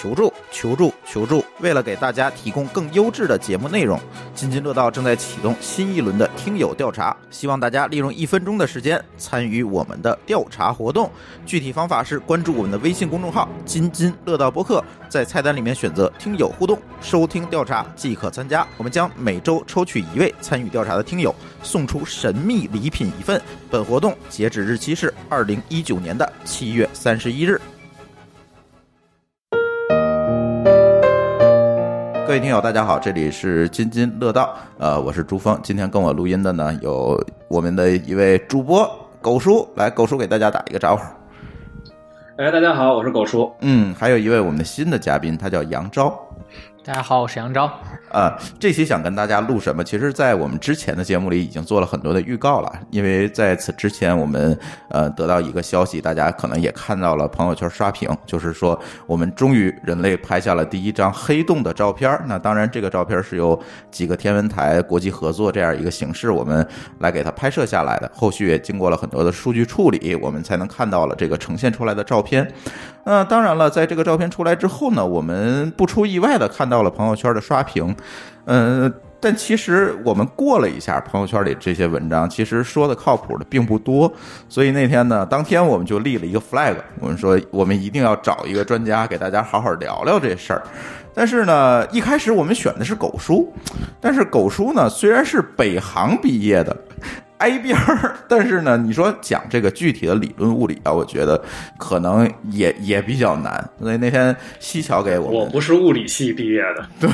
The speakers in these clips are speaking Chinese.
求助，求助，求助！为了给大家提供更优质的节目内容，津津乐道正在启动新一轮的听友调查，希望大家利用一分钟的时间参与我们的调查活动。具体方法是关注我们的微信公众号“津津乐道播客”，在菜单里面选择“听友互动”，收听调查即可参加。我们将每周抽取一位参与调查的听友，送出神秘礼品一份。本活动截止日期是二零一九年的七月三十一日。各位听友，大家好，这里是津津乐道，呃，我是朱峰。今天跟我录音的呢，有我们的一位主播狗叔，来，狗叔给大家打一个招呼。哎，大家好，我是狗叔。嗯，还有一位我们的新的嘉宾，他叫杨昭。大家好，我是杨昭。呃，这期想跟大家录什么？其实，在我们之前的节目里已经做了很多的预告了。因为在此之前，我们呃得到一个消息，大家可能也看到了朋友圈刷屏，就是说我们终于人类拍下了第一张黑洞的照片。那当然，这个照片是由几个天文台国际合作这样一个形式，我们来给它拍摄下来的。后续也经过了很多的数据处理，我们才能看到了这个呈现出来的照片。那当然了，在这个照片出来之后呢，我们不出意外的看到了朋友圈的刷屏。嗯，但其实我们过了一下朋友圈里这些文章，其实说的靠谱的并不多。所以那天呢，当天我们就立了一个 flag，我们说我们一定要找一个专家给大家好好聊聊这事儿。但是呢，一开始我们选的是狗叔，但是狗叔呢虽然是北航毕业的。挨边儿，但是呢，你说讲这个具体的理论物理啊，我觉得可能也也比较难。所以那天西桥给我，我不是物理系毕业的，对，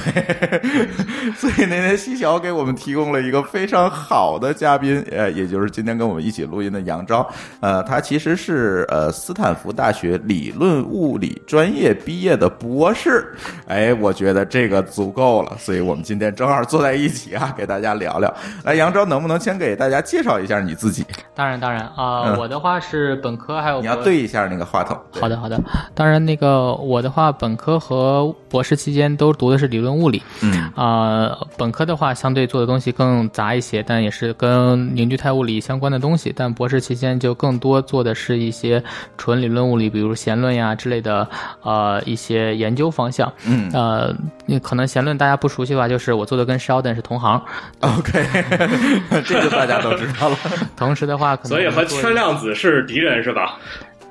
所以那天西桥给我们提供了一个非常好的嘉宾，呃，也就是今天跟我们一起录音的杨钊，呃，他其实是呃斯坦福大学理论物理专业毕业的博士，哎，我觉得这个足够了，所以我们今天正好坐在一起啊，给大家聊聊。来，杨钊能不能先给大家？介绍一下你自己。当然，当然啊，我的话是本科，还有你要对一下那个话筒。好的，好的。当然，那个我的话，本科和博士期间都读的是理论物理。嗯啊，本科的话相对做的东西更杂一些，但也是跟凝聚态物理相关的东西。但博士期间就更多做的是一些纯理论物理，比如弦论呀之类的呃一些研究方向。嗯呃，可能弦论大家不熟悉的话，就是我做的跟 Sheldon 是同行。OK，这个大家都知。知道了。同时的话，所以和圈量子是敌人是吧？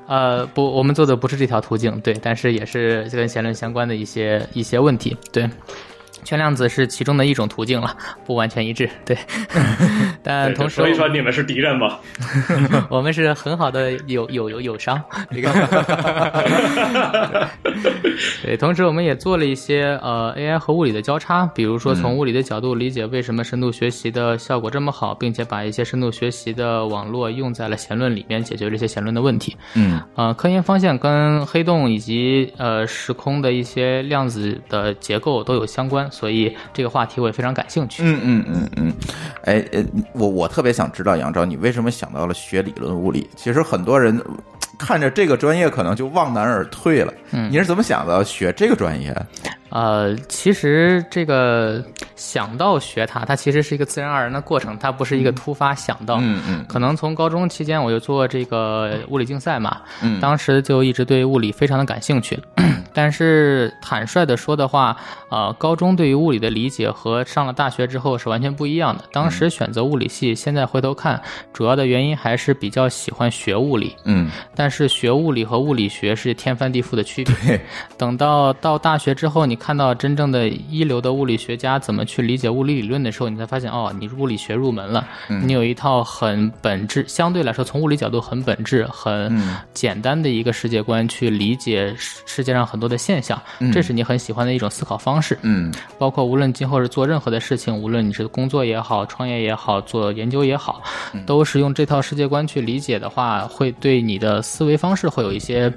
呃，不，我们做的不是这条途径，对，但是也是跟弦论相关的一些一些问题，对。圈量子是其中的一种途径了，不完全一致，对。但同时，所以说你们是敌人吧？我们是很好的友友友友商。这个。对，同时我们也做了一些呃 AI 和物理的交叉，比如说从物理的角度理解为什么深度学习的效果这么好，并且把一些深度学习的网络用在了弦论里面，解决这些弦论的问题。嗯。呃，科研方向跟黑洞以及呃时空的一些量子的结构都有相关。所以这个话题我也非常感兴趣。嗯嗯嗯嗯，哎呃，我我特别想知道杨昭，你为什么想到了学理论物理？其实很多人看着这个专业可能就望南而退了。嗯，你是怎么想的学这个专业？呃，其实这个想到学它，它其实是一个自然而然的过程，它不是一个突发想到。嗯嗯。可能从高中期间我就做这个物理竞赛嘛，嗯，当时就一直对物理非常的感兴趣。但是坦率的说的话，呃，高中对于物理的理解和上了大学之后是完全不一样的。当时选择物理系，现在回头看，主要的原因还是比较喜欢学物理。嗯。但是学物理和物理学是天翻地覆的区别。对。等到到大学之后，你。看到真正的一流的物理学家怎么去理解物理理论的时候，你才发现哦，你物理学入门了，你有一套很本质，相对来说从物理角度很本质、很简单的一个世界观去理解世界上很多的现象，这是你很喜欢的一种思考方式。嗯，包括无论今后是做任何的事情，无论你是工作也好、创业也好、做研究也好，都是用这套世界观去理解的话，会对你的思维方式会有一些。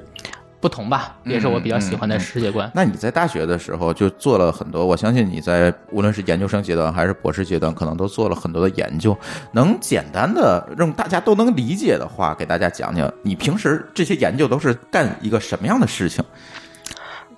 不同吧，也是我比较喜欢的世界观。那你在大学的时候就做了很多，我相信你在无论是研究生阶段还是博士阶段，可能都做了很多的研究。能简单的让大家都能理解的话，给大家讲讲，你平时这些研究都是干一个什么样的事情？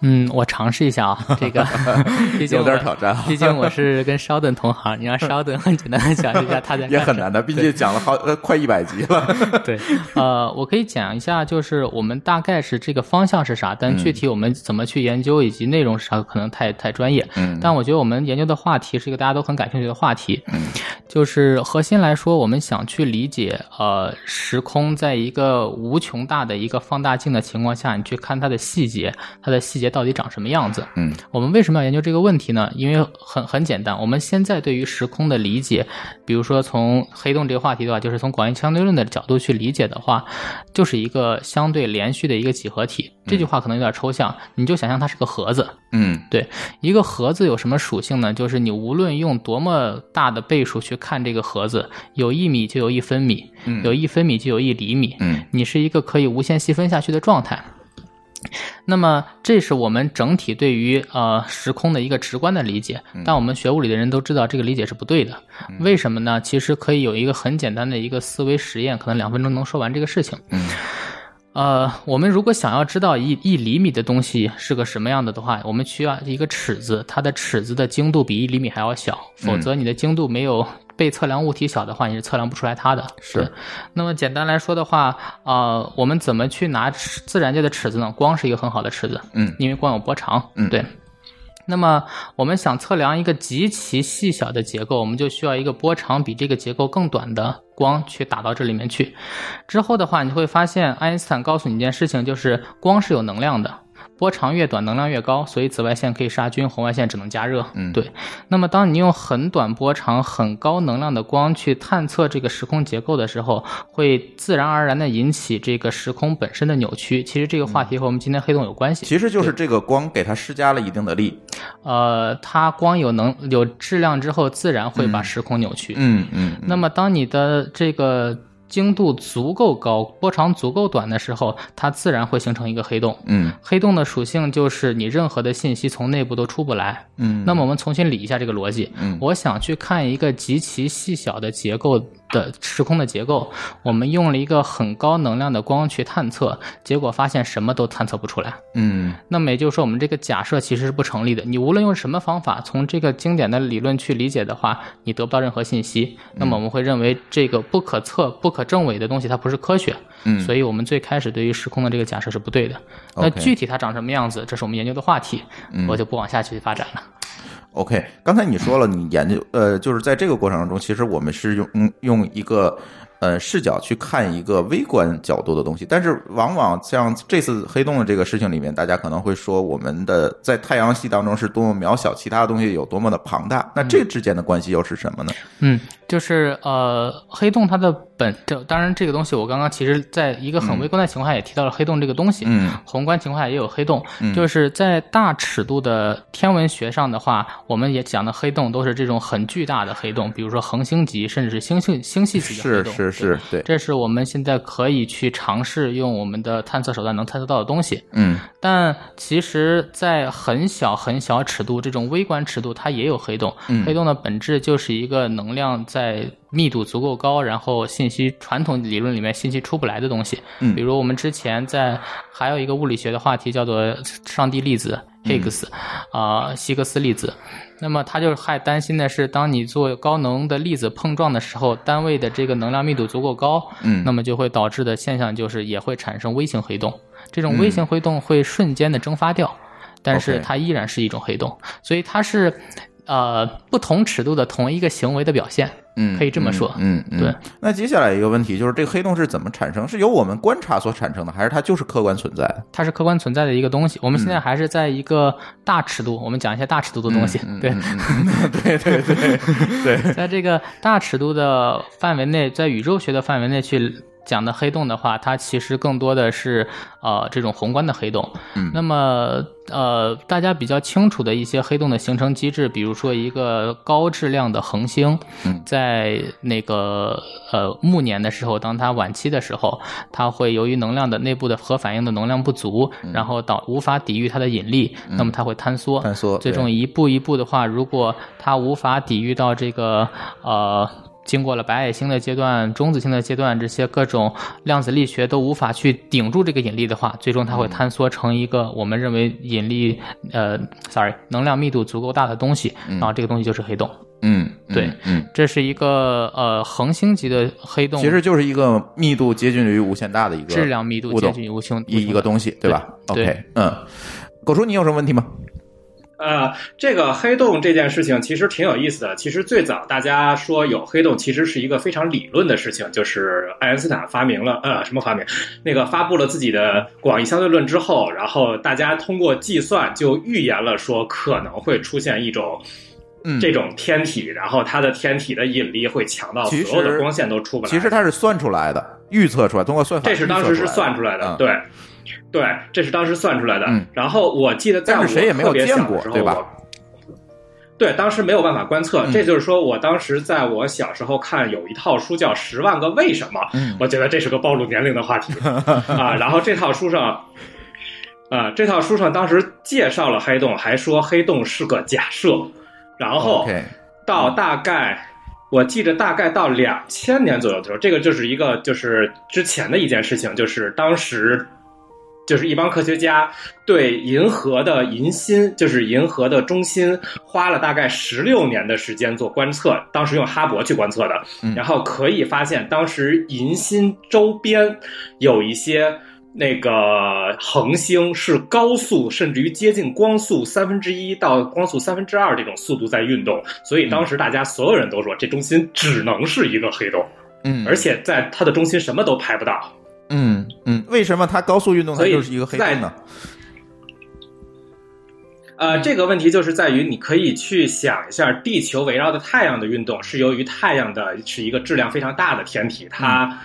嗯，我尝试一下啊，这个 毕竟有点挑战啊毕竟我是跟稍等同行，你让稍等很简单的讲一下他在干 什么也很难的，毕竟讲了好呃快一百集了。对，呃，我可以讲一下，就是我们大概是这个方向是啥，但具体我们怎么去研究以及内容是啥，可能太太专业。嗯但我觉得我们研究的话题是一个大家都很感兴趣的话题。嗯，就是核心来说，我们想去理解，呃，时空在一个无穷大的一个放大镜的情况下，你去看它的细节，它的细节到底长什么样子。嗯，我们为什么要研究这个问题呢？因为很很简单，我们现在对于时空的理解，比如说从黑洞这个话题的话，就是从广义相对论的角度去理解的话，就是一个相对连续的一个几何体。这句话可能有点抽象，你就想象它是个盒子。嗯对，一个盒子有什么属性呢？就是你无论用多么大的倍数去看这个盒子，有一米就有一分米，有一分米就有一厘米，嗯你是一个可以无限细分下去的状态。那么，这是我们整体对于呃时空的一个直观的理解，但我们学物理的人都知道这个理解是不对的。为什么呢？其实可以有一个很简单的一个思维实验，可能两分钟能说完这个事情。嗯呃，我们如果想要知道一一厘米的东西是个什么样的的话，我们需要一个尺子，它的尺子的精度比一厘米还要小，否则你的精度没有被测量物体小的话，你是测量不出来它的。是。那么简单来说的话，呃，我们怎么去拿尺自然界的尺子呢？光是一个很好的尺子，嗯因为光有波长，嗯对。那么我们想测量一个极其细小的结构，我们就需要一个波长比这个结构更短的光去打到这里面去。之后的话，你会发现爱因斯坦告诉你一件事情，就是光是有能量的。波长越短，能量越高，所以紫外线可以杀菌，红外线只能加热。嗯对。那么，当你用很短波长、很高能量的光去探测这个时空结构的时候，会自然而然的引起这个时空本身的扭曲。其实这个话题和我们今天黑洞有关系。其实就是这个光给它施加了一定的力。呃，它光有能有质量之后，自然会把时空扭曲。嗯嗯那么，当你的这个精度足够高、波长足够短的时候，它自然会形成一个黑洞。嗯黑洞的属性就是你任何的信息从内部都出不来。嗯那么我们重新理一下这个逻辑。嗯我想去看一个极其细小的结构的时空的结构，我们用了一个很高能量的光去探测，结果发现什么都探测不出来。嗯那么也就是说，我们这个假设其实是不成立的。你无论用什么方法，从这个经典的理论去理解的话，你得不到任何信息。那么我们会认为这个不可测、不可证伪的东西它不是科学。嗯所以我们最开始对于时空的这个假设是不对的。那具体它长什么样子，这是我们研究的话题，我就不往下去发展了。OK，刚才你说了，你研究呃，就是在这个过程中，其实我们是用嗯用一个呃视角去看一个微观角度的东西，但是往往像这次黑洞的这个事情里面，大家可能会说我们的在太阳系当中是多么渺小，其他的东西有多么的庞大，那这之间的关系又是什么呢？嗯，就是呃，黑洞它的本，这当然这个东西我刚刚其实在一个很微观的情况下也提到了黑洞这个东西，嗯宏观情况下也有黑洞，就是在大尺度的天文学上的话，我们也讲的黑洞都是这种很巨大的黑洞，比如说恒星级甚至是星系星系级的黑是洞，是是，对，这是我们现在可以去尝试用我们的探测手段能探测到的东西。嗯但其实，在很小很小尺度这种微观尺度，它也有黑洞。嗯黑洞的本质就是一个能量在密度足够高，然后信息传统理论里面信息出不来的东西。嗯比如我们之前在还有一个物理学的话题叫做上帝粒子 Higgs，啊、希格斯粒子。那么他就还担心的是，当你做高能的粒子碰撞的时候，单位的这个能量密度足够高，嗯那么就会导致的现象就是也会产生微型黑洞。这种微型黑洞会瞬间的蒸发掉，但是它依然是一种黑洞，所以它是呃不同尺度的同一个行为的表现。嗯，可以这么说嗯嗯，嗯对。那接下来一个问题就是，这个黑洞是怎么产生？是由我们观察所产生的，还是它就是客观存在的？它是客观存在的一个东西。我们现在还是在一个大尺度，我们讲一些大尺度的东西。对，对对对对，在这个大尺度的范围内，在宇宙学的范围内去讲的黑洞的话，它其实更多的是呃这种宏观的黑洞。嗯那么呃大家比较清楚的一些黑洞的形成机制，比如说一个高质量的恒星，嗯在那个呃暮年的时候，当它晚期的时候，它会由于能量的内部的核反应的能量不足，然后导无法抵御它的引力，那么它会坍缩。坍缩最终一步一步的话，如果它无法抵御到这个呃经过了白矮星的阶段、中子星的阶段，这些各种量子力学都无法去顶住这个引力的话，最终它会坍缩成一个我们认为引力呃，sorry，能量密度足够大的东西，然后这个东西就是黑洞。嗯，对，嗯，这是一个呃恒星级的黑洞，其实就是一个密度接近于无限大的一个质量密度接近于无穷一一个东西，对吧对？OK，嗯，狗叔，你有什么问题吗？呃，这个黑洞这件事情其实挺有意思的。其实最早大家说有黑洞，其实是一个非常理论的事情，就是爱因斯坦发明了呃什么发明，那个发布了自己的广义相对论之后，然后大家通过计算就预言了说可能会出现一种。嗯，这种天体，然后它的天体的引力会强到所有的光线都出不来。其实它是算出来的，预测出来，通过算法这是当时是算出来的，嗯。对，对，这是当时算出来的。嗯。然后我记得在我谁也没有特别见过小的时候对吧？对，当时没有办法观测，嗯。这就是说我当时在我小时候看有一套书叫《十万个为什么》，嗯。我觉得这是个暴露年龄的话题 啊。然后这套书上，啊，这套书上当时介绍了黑洞，还说黑洞是个假设，然后到大概。我记着，大概到两千年左右的时候，这个就是一个就是之前的一件事情，就是当时就是一帮科学家对银河的银心，就是银河的中心，花了大概十六年的时间做观测，当时用哈勃去观测的，嗯然后可以发现，当时银心周边有一些。那个恒星是高速，甚至于接近光速三分之一到光速三分之二这种速度在运动，所以当时大家所有人都说这中心只能是一个黑洞，嗯，而且在它的中心什么都拍不到。嗯嗯，为什么它高速运动它就是一个黑洞呢？呃，这个问题就是在于，你可以去想一下，地球围绕着太阳的运动是由于太阳的是一个质量非常大的天体，它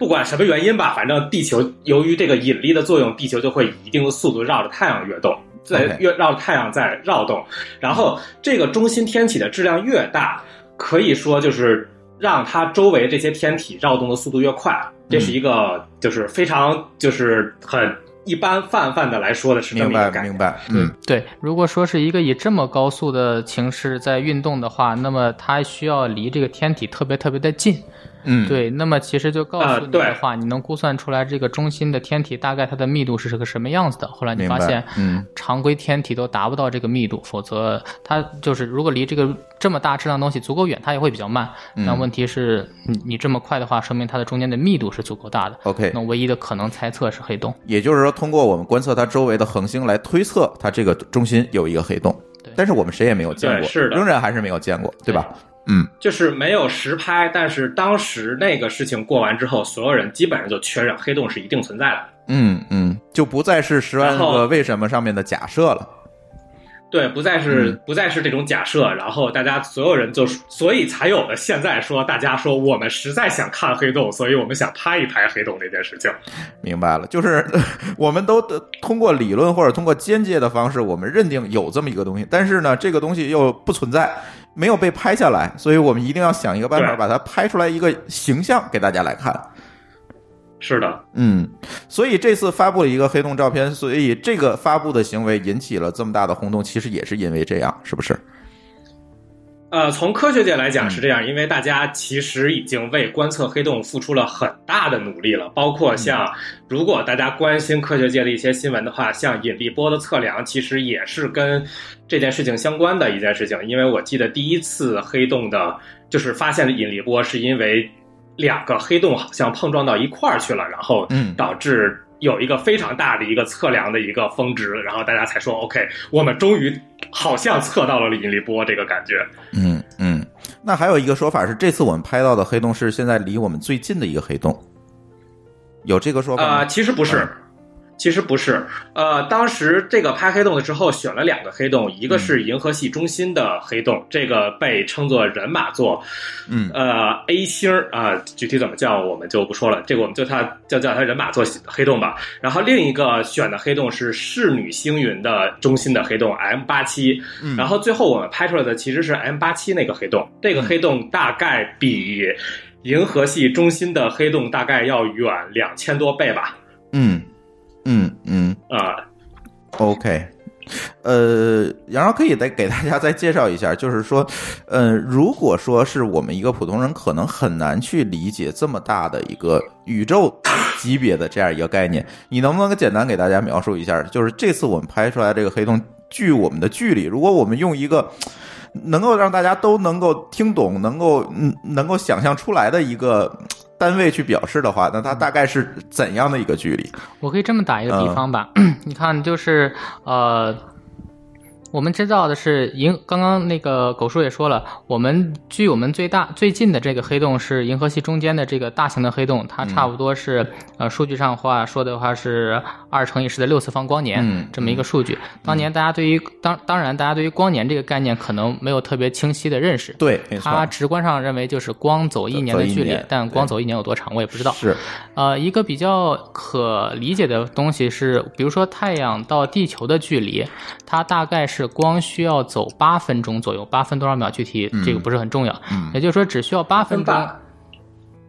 不管什么原因吧，反正地球由于这个引力的作用，地球就会以一定的速度绕着太阳跃动，在越绕着太阳在绕动，然后这个中心天体的质量越大，可以说就是让它周围这些天体绕动的速度越快，这是一个就是非常就是很一般泛泛的来说的是这么明白一个概念明。白，嗯对，如果说是一个以这么高速的形式在运动的话，那么它需要离这个天体特别特别的近。嗯，对，那么其实就告啊诉你的对话，你能估算出来这个中心的天体大概它的密度是个什么样子的。后来你发现，嗯，常规天体都达不到这个密度，否则它就是如果离这个这么大质量东西足够远，它也会比较慢。嗯那问题是你你这么快的话，说明它的中间的密度是足够大的。OK 那唯一的可能猜测是黑洞。也就是说，通过我们观测它周围的恒星来推测它这个中心有一个黑洞对，但是我们谁也没有见过，是的仍然还是没有见过，对吧？嗯，就是没有实拍，但是当时那个事情过完之后，所有人基本上就确认黑洞是一定存在的。嗯嗯，就不再是十万个为什么上面的假设了。对，不再是、嗯不再是这种假设，然后大家所有人就是，所以才有了现在说大家说我们实在想看黑洞，所以我们想拍一拍黑洞这件事情。明白了，就是 我们都通过理论或者通过间接的方式，我们认定有这么一个东西，但是呢，这个东西又不存在，没有被拍下来，所以我们一定要想一个办法把它拍出来一个形象给大家来看。是的，嗯，所以这次发布了一个黑洞照片，所以这个发布的行为引起了这么大的轰动，其实也是因为这样，是不是？呃，从科学界来讲嗯。是这样，因为大家其实已经为观测黑洞付出了很大的努力了，包括像如果大家关心科学界的一些新闻的话，像引力波的测量，其实也是跟这件事情相关的一件事情。因为我记得第一次黑洞的，就是发现的引力波，是因为两个黑洞好像碰撞到一块儿去了，然后嗯。导致有一个非常大的一个测量的一个峰值，然后大家才说 OK，我们终于好像测到了引力波这个感觉。嗯嗯。那还有一个说法是，这次我们拍到的黑洞是现在离我们最近的一个黑洞，有这个说法吗？呃，其实不是嗯，其实不是。呃，当时这个拍黑洞的时候，选了两个黑洞，一个嗯是银河系中心的黑洞，这个被称作人马座，嗯呃，A 星儿啊、具体怎么叫我们就不说了，这个我们就它就叫它人马座黑洞吧。然后另一个选的黑洞是侍女星云的中心的黑洞 M 八七，嗯然后最后我们拍出来的其实是 M 八七那个黑洞，这个黑洞大概比银河系中心的黑洞大概要远两千多倍吧。嗯嗯嗯啊、，OK。呃，然后可以再给大家再介绍一下，就是说，呃，如果说是我们一个普通人，可能很难去理解这么大的一个宇宙级别的这样一个概念，你能不能简单给大家描述一下？就是这次我们拍出来这个黑洞距我们的距离，如果我们用一个能够让大家都能够听懂、能够嗯能够想象出来的一个单位去表示的话，那它大概是怎样的一个距离？我可以这么打一个比方吧，你看，就是呃。我们知道的是银，刚刚那个狗叔也说了，我们距我们最大最近的这个黑洞是银河系中间的这个大型的黑洞，它差不多是呃数据上话说的话是二乘以十的六次方光年这么一个数据。当年大家对于当当然大家对于光年这个概念可能没有特别清晰的认识，对，它直观上认为就是光走一年的距离，但光走一年有多长我也不知道。是，呃，一个比较可理解的东西是，比如说太阳到地球的距离，它大概是。是光需要走八分钟左右，八分多少秒？具体这个不是很重要。嗯，也就是说，只需要八分钟。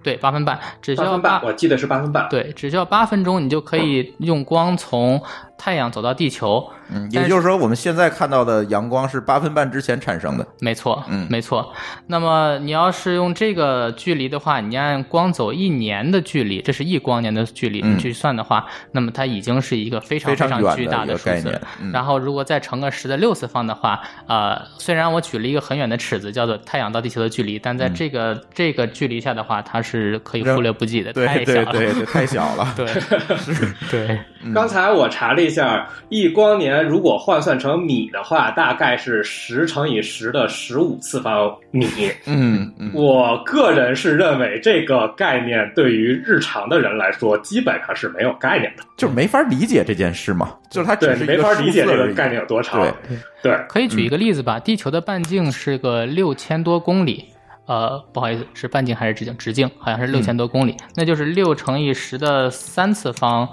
对，八分半，只需要八。我记得是八分半。对，只需要八分钟，你就可以用光从。太阳走到地球，嗯，也就是说，我们现在看到的阳光是八分半之前产生的，没错，嗯，没错。那么你要是用这个距离的话，你按光走一年的距离，这是一光年的距离去算的话，那么它已经是一个非常非常巨大的数字。然后如果再乘个十的六次方的话，呃，虽然我举了一个很远的尺子，叫做太阳到地球的距离，但在这个这个距离下的话，它是可以忽略不计的，太小了，对对，太小了，对，是，对。刚才我查了一下，一光年如果换算成米的话，大概是十乘以十的十五次方米。嗯，我个人是认为这个概念对于日常的人来说，基本上是没有概念的，就是没法理解这件事嘛。就是它只是没法理解这个概念有多长。对对，可以举一个例子吧。地球的半径是个六千多公里，呃，不好意思，是半径还是直径？直径好像是六千多公里，那就是六乘以十的三次方。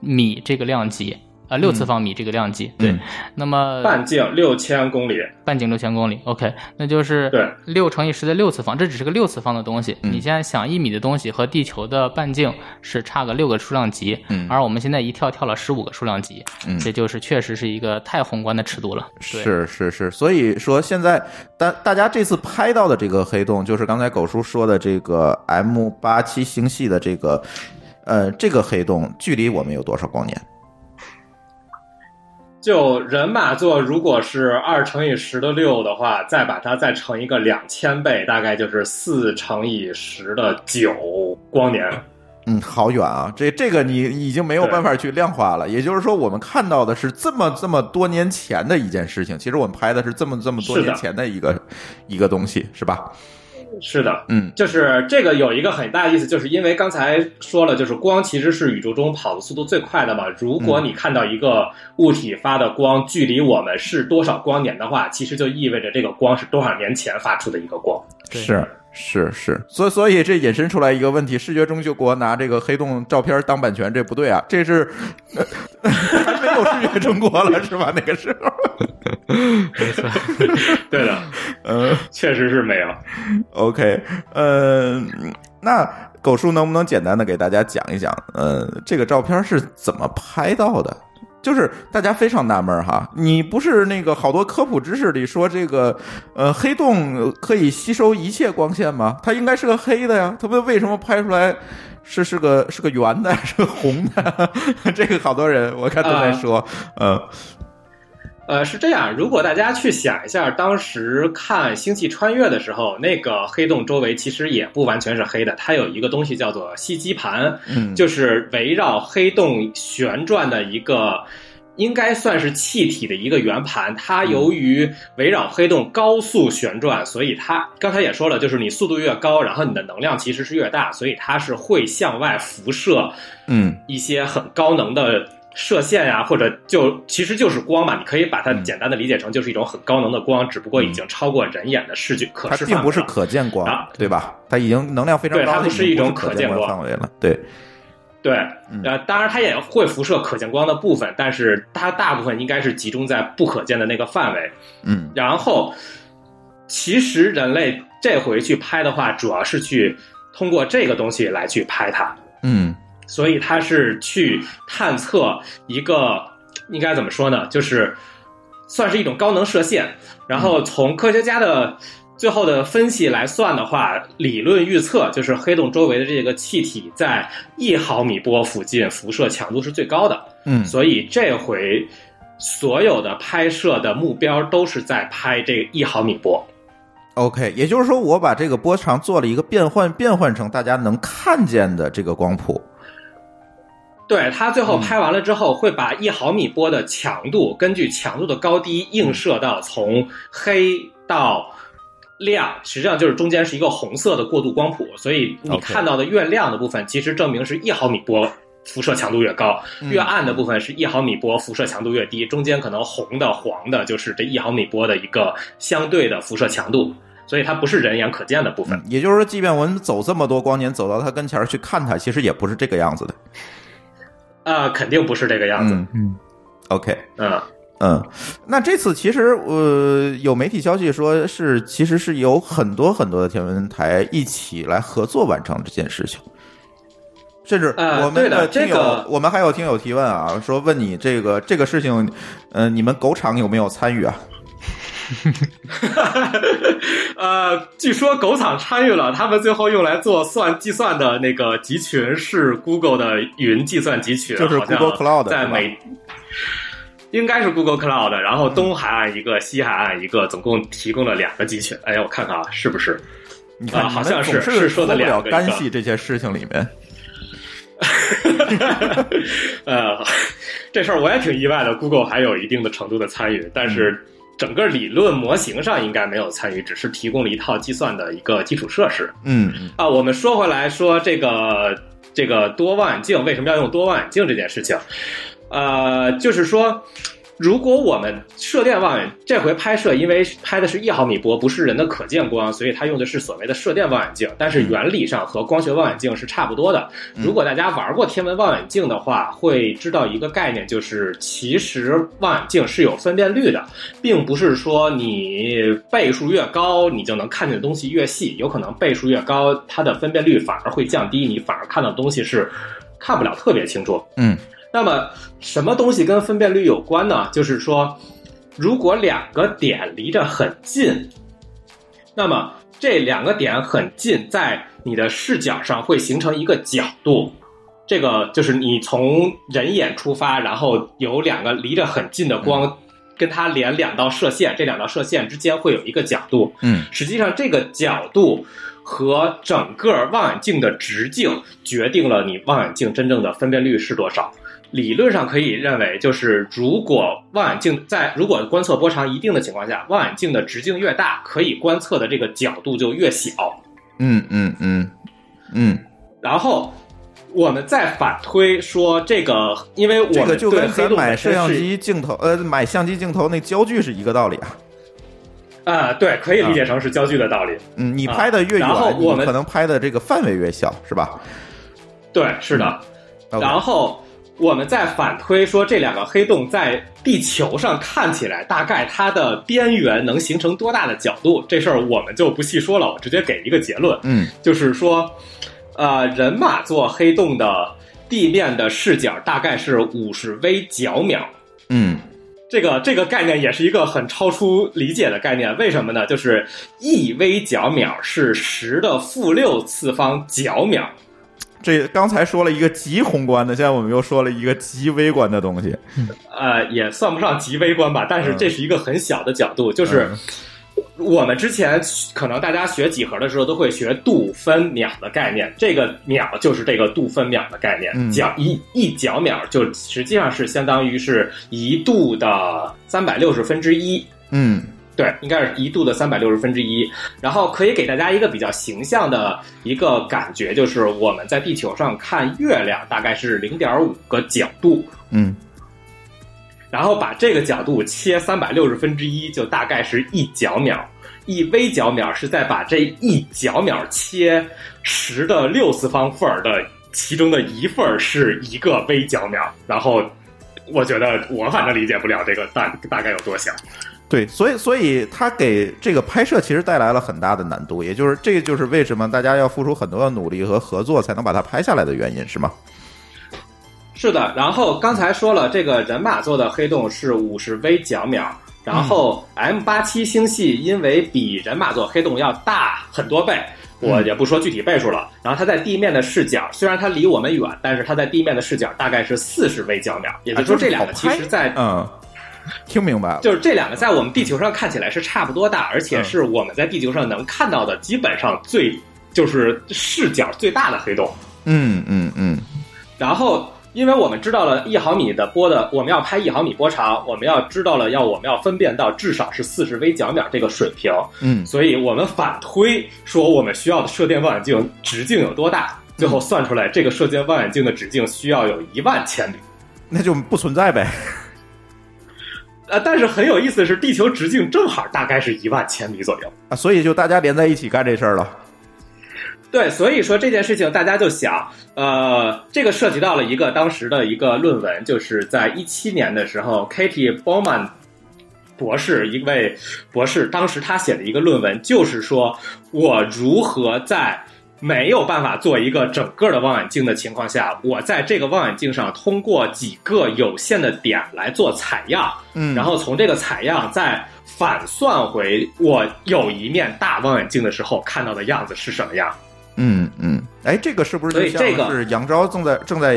米这个量级啊，六次方米这个量级，对。那么半径六千公里，半径六千公里，OK，那就是对六乘以十的六次方，这只是个六次方的东西。你现在想一米的东西和地球的半径是差个六个数量级，嗯，而我们现在一跳跳了十五个数量级，嗯，这就是确实是一个太宏观的尺度了。是是是，所以说现在大大家这次拍到的这个黑洞，就是刚才狗叔说的这个 M 八七星系的这个。呃，这个黑洞距离我们有多少光年？就人马座，如果是二乘以十的六的话，再把它再乘一个两千倍，大概就是四乘以十的九光年。嗯，好远啊！这这个你已经没有办法去量化了。也就是说，我们看到的是这么这么多年前的一件事情，其实我们拍的是这么这么多年前的一个一个东西，是吧？是的，嗯，就是这个有一个很大的意思，就是因为刚才说了，就是光其实是宇宙中跑的速度最快的嘛。如果你看到一个物体发的光距离我们是多少光年的话，其实就意味着这个光是多少年前发出的一个光。是是是，所以所以这引申出来一个问题：视觉中就国拿这个黑洞照片当版权，这不对啊！这是还没有视觉中国了是吧？那个时候。没错，对的，嗯，确实是没有。OK，嗯，那狗叔能不能简单的给大家讲一讲，呃，这个照片是怎么拍到的？就是大家非常纳闷哈，你不是那个好多科普知识里说这个，呃，黑洞可以吸收一切光线吗？它应该是个黑的呀，它不为什么拍出来是是个是个圆的，是个红的？这个好多人我看都在说，嗯。呃，是这样。如果大家去想一下，当时看《星际穿越》的时候，那个黑洞周围其实也不完全是黑的，它有一个东西叫做吸积盘，嗯，就是围绕黑洞旋转的一个，应该算是气体的一个圆盘。它由于围绕黑洞高速旋转，所以它刚才也说了，就是你速度越高，然后你的能量其实是越大，所以它是会向外辐射，嗯，一些很高能的。射线呀，或者就其实就是光嘛，你可以把它简单的理解成就是一种很高能的光，只不过已经超过人眼的视觉可视它并不是可见光，对吧？它已经能量非常高，它不是一种可见光范围了。对，对，呃，当然它也会辐射可见光的部分，但是它大部分应该是集中在不可见的那个范围。嗯，然后其实人类这回去拍的话，主要是去通过这个东西来去拍它。嗯。所以他是去探测一个，应该怎么说呢？就是算是一种高能射线。然后从科学家的最后的分析来算的话，理论预测就是黑洞周围的这个气体在一毫米波附近辐射强度是最高的。嗯所以这回所有的拍摄的目标都是在拍这一毫米波。，OK，也就是说，我把这个波长做了一个变换，变换成大家能看见的这个光谱。对，它最后拍完了之后，会把一毫米波的强度根据强度的高低映射到从黑到亮，实际上就是中间是一个红色的过渡光谱，所以你看到的越亮的部分，其实证明是一毫米波。辐射强度越高，嗯越暗的部分是一毫米波，辐射强度越低，中间可能红的、黄的，就是这一毫米波的一个相对的辐射强度，所以它不是人眼可见的部分。嗯，也就是说，即便我们走这么多光年走到它跟前儿去看它，其实也不是这个样子的。呃，肯定不是这个样子。嗯嗯，OK，嗯嗯，那这次其实呃有媒体消息说是其实是有很多很多的天文台一起来合作完成这件事情。甚至呃我们的听友，这个我们还有听友提问啊，说问你这个这个事情，嗯，你们狗场有没有参与啊？呃，据说狗场参与了，他们最后用来做算计算的那个集群是 Google 的云计算集群，就是 Google Cloud 在美。应该是 Google Cloud，然后东海岸一个，西海岸一个，总共提供了两个集群。哎呀，我看看啊，是不是？你看，啊好像是是说的两个干系这些事情里面。呃，这事儿我也挺意外的，Google 还有一定的程度的参与，但是整个理论模型上应该没有参与，只是提供了一套计算的一个基础设施。嗯嗯啊，我们说回来说这个这个多望远镜为什么要用多望远镜这件事情，呃，就是说。如果我们射电望远这回拍摄，因为拍的是一毫米波，不是人的可见光，所以它用的是所谓的射电望远镜，但是原理上和光学望远镜是差不多的。如果大家玩过天文望远镜的话，会知道一个概念，就是其实望远镜是有分辨率的，并不是说你倍数越高，你就能看见的东西越细，有可能倍数越高，它的分辨率反而会降低，你反而看到的东西是看不了特别清楚。嗯那么，什么东西跟分辨率有关呢？就是说，如果两个点离着很近，那么这两个点很近，在你的视角上会形成一个角度。这个就是你从人眼出发，然后有两个离着很近的光，跟它连两道射线，这两道射线之间会有一个角度。嗯实际上，这个角度和整个望远镜的直径决定了你望远镜真正的分辨率是多少。理论上可以认为，就是如果望远镜在如果观测波长一定的情况下，望远镜的直径越大，可以观测的这个角度就越小。嗯嗯嗯嗯，然后我们再反推说，这个因为我这个就跟咱买黑洞本摄像机镜头，呃，买相机镜头那焦距是一个道理啊。啊、对，可以理解成是焦距的道理。嗯，你啊拍的越远，我们你可能拍的这个范围越小，是吧？对，是的。然后我们再反推说，这两个黑洞在地球上看起来，大概它的边缘能形成多大的角度？这事儿我们就不细说了，我直接给一个结论，嗯就是说，呃，人马座黑洞的地面的视角大概是五十微角秒。嗯这个这个概念也是一个很超出理解的概念，为什么呢？就是一微角秒是十的负六次方角秒，这刚才说了一个极宏观的，现在我们又说了一个极微观的东西。呃，也算不上极微观吧，但是这是一个很小的角度，就是我们之前可能大家学几何的时候都会学度分秒的概念，这个秒就是这个度分秒的概念，嗯角一一角秒就实际上是相当于是一度的三百六十分之一。嗯对，应该是一度的三百六十分之一。然后可以给大家一个比较形象的一个感觉，就是我们在地球上看月亮大概是零点五个角度，嗯然后把这个角度切三百六十分之一，就大概是一角秒。一微角秒是在把这一角秒切十的六次方份儿的其中的一份儿是一个微角秒。然后我觉得我反正理解不了这个大大概有多小。对，所以所以它给这个拍摄其实带来了很大的难度，也就是这就是为什么大家要付出很多的努力和合作才能把它拍下来的原因，是吗？是的，然后刚才说了，这个人马座的黑洞是五十微角秒，然后 M 八七星系因为比人马座黑洞要大很多倍，我也不说具体倍数了。然后它在地面的视角，虽然它离我们远，但是它在地面的视角大概是四十微角秒，也就是说这两个其实在嗯，听明白了，就是这两个在我们地球上看起来是差不多大，而且是我们在地球上能看到的基本上最就是视角最大的黑洞。嗯嗯嗯，然后。因为我们知道了一毫米的波的，我们要拍一毫米波长，我们要知道了要我们要分辨到至少是四十微角秒这个水平，嗯，所以我们反推说我们需要的射电望远镜直径有多大，最后算出来这个射电望远镜的直径需要有一万千米，那就不存在呗。呃，但是很有意思的是，地球直径正好大概是一万千米左右啊，所以就大家连在一起干这事儿了。对，所以说这件事情，大家就想，呃，这个涉及到了一个当时的一个论文，就是在一七年的时候，Katie Bowman 博士一位博士，当时他写的一个论文，就是说我如何在没有办法做一个整个的望远镜的情况下，我在这个望远镜上通过几个有限的点来做采样，嗯，然后从这个采样再反算回我有一面大望远镜的时候看到的样子是什么样。嗯嗯，哎，这个是不是就像是杨昭正在正在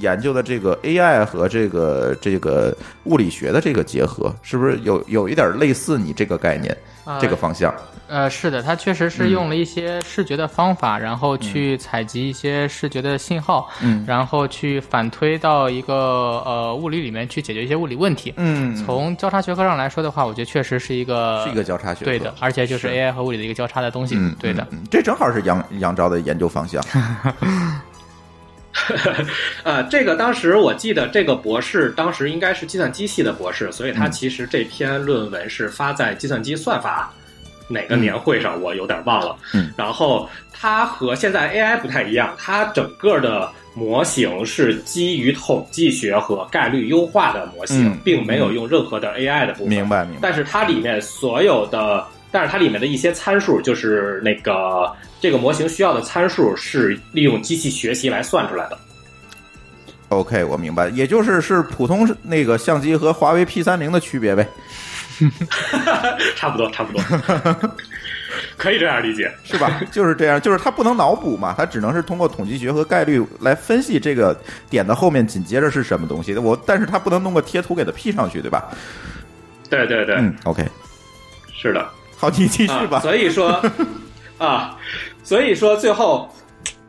研究的这个 AI 和这个这个物理学的这个结合，是不是有有一点类似你这个概念这个方向？呃，是的，它确实是用了一些视觉的方法，然后去采集一些视觉的信号，嗯，然后去反推到一个呃物理里面去解决一些物理问题。嗯，从交叉学科上来说的话，我觉得确实是一个是一个交叉学科，对的，而且就是 AI 和物理的一个交叉的东西。嗯，对的，这正好是杨杨昭的研究方向。呃，这个当时我记得，这个博士当时应该是计算机系的博士，所以他其实这篇论文是发在计算机算法哪个年会上，我有点忘了。嗯，然后它和现在 AI 不太一样，它整个的模型是基于统计学和概率优化的模型，并没有用任何的 AI 的部分。明白，明白。但是它里面所有的。但是它里面的一些参数，就是那个这个模型需要的参数，是利用机器学习来算出来的。OK，我明白，也就是是普通那个相机和华为 P 三零的区别呗。差不多，差不多，可以这样理解，是吧？就是这样，就是他不能脑补嘛，他只能是通过统计学和概率来分析这个点的后面紧接着是什么东西。我，但是他不能弄个贴图给它 P 上去，对吧？对对对，嗯，OK，是的。好，你继续吧。所以说，啊，所以说最后，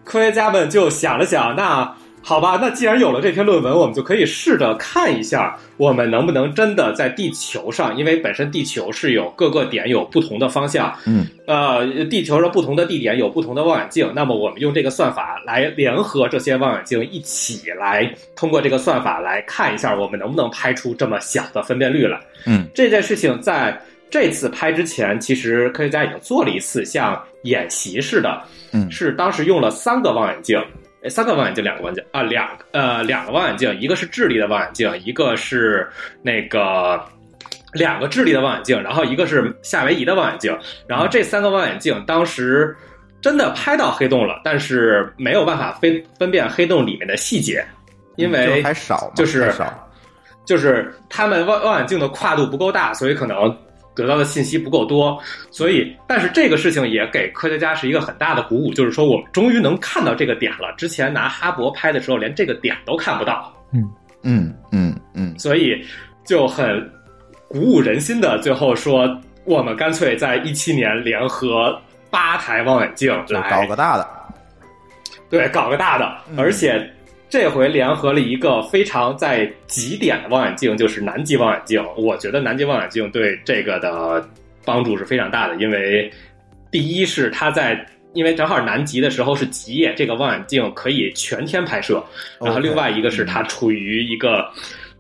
科学家们就想了想，那好吧，那既然有了这篇论文，我们就可以试着看一下，我们能不能真的在地球上，因为本身地球是有各个点有不同的方向，嗯，呃，地球上不同的地点有不同的望远镜，那么我们用这个算法来联合这些望远镜一起来，通过这个算法来看一下，我们能不能拍出这么小的分辨率来。嗯，这件事情在。这次拍之前，其实科学家已经做了一次像演习似的，嗯，是当时用了三个望远镜，三个望远镜，两个望远镜啊，两呃两个望远镜，一个是智利的望远镜，一个是那个两个智利的望远镜，然后一个是夏威夷的望远镜，然后这三个望远镜当时真的拍到黑洞了，但是没有办法分分辨黑洞里面的细节，因为还少，就是少，就是他们望望远镜的跨度不够大，所以可能。得到的信息不够多，所以，但是这个事情也给科学家是一个很大的鼓舞，就是说我们终于能看到这个点了。之前拿哈勃拍的时候，连这个点都看不到。嗯嗯嗯嗯，所以就很鼓舞人心的。最后说，我们干脆在一七年联合八台望远镜来搞个大的，对，搞个大的，而且。这回联合了一个非常在极点的望远镜，就是南极望远镜。我觉得南极望远镜对这个的帮助是非常大的，因为第一是它在，因为正好南极的时候是极夜，这个望远镜可以全天拍摄。然后另外一个是它处于一个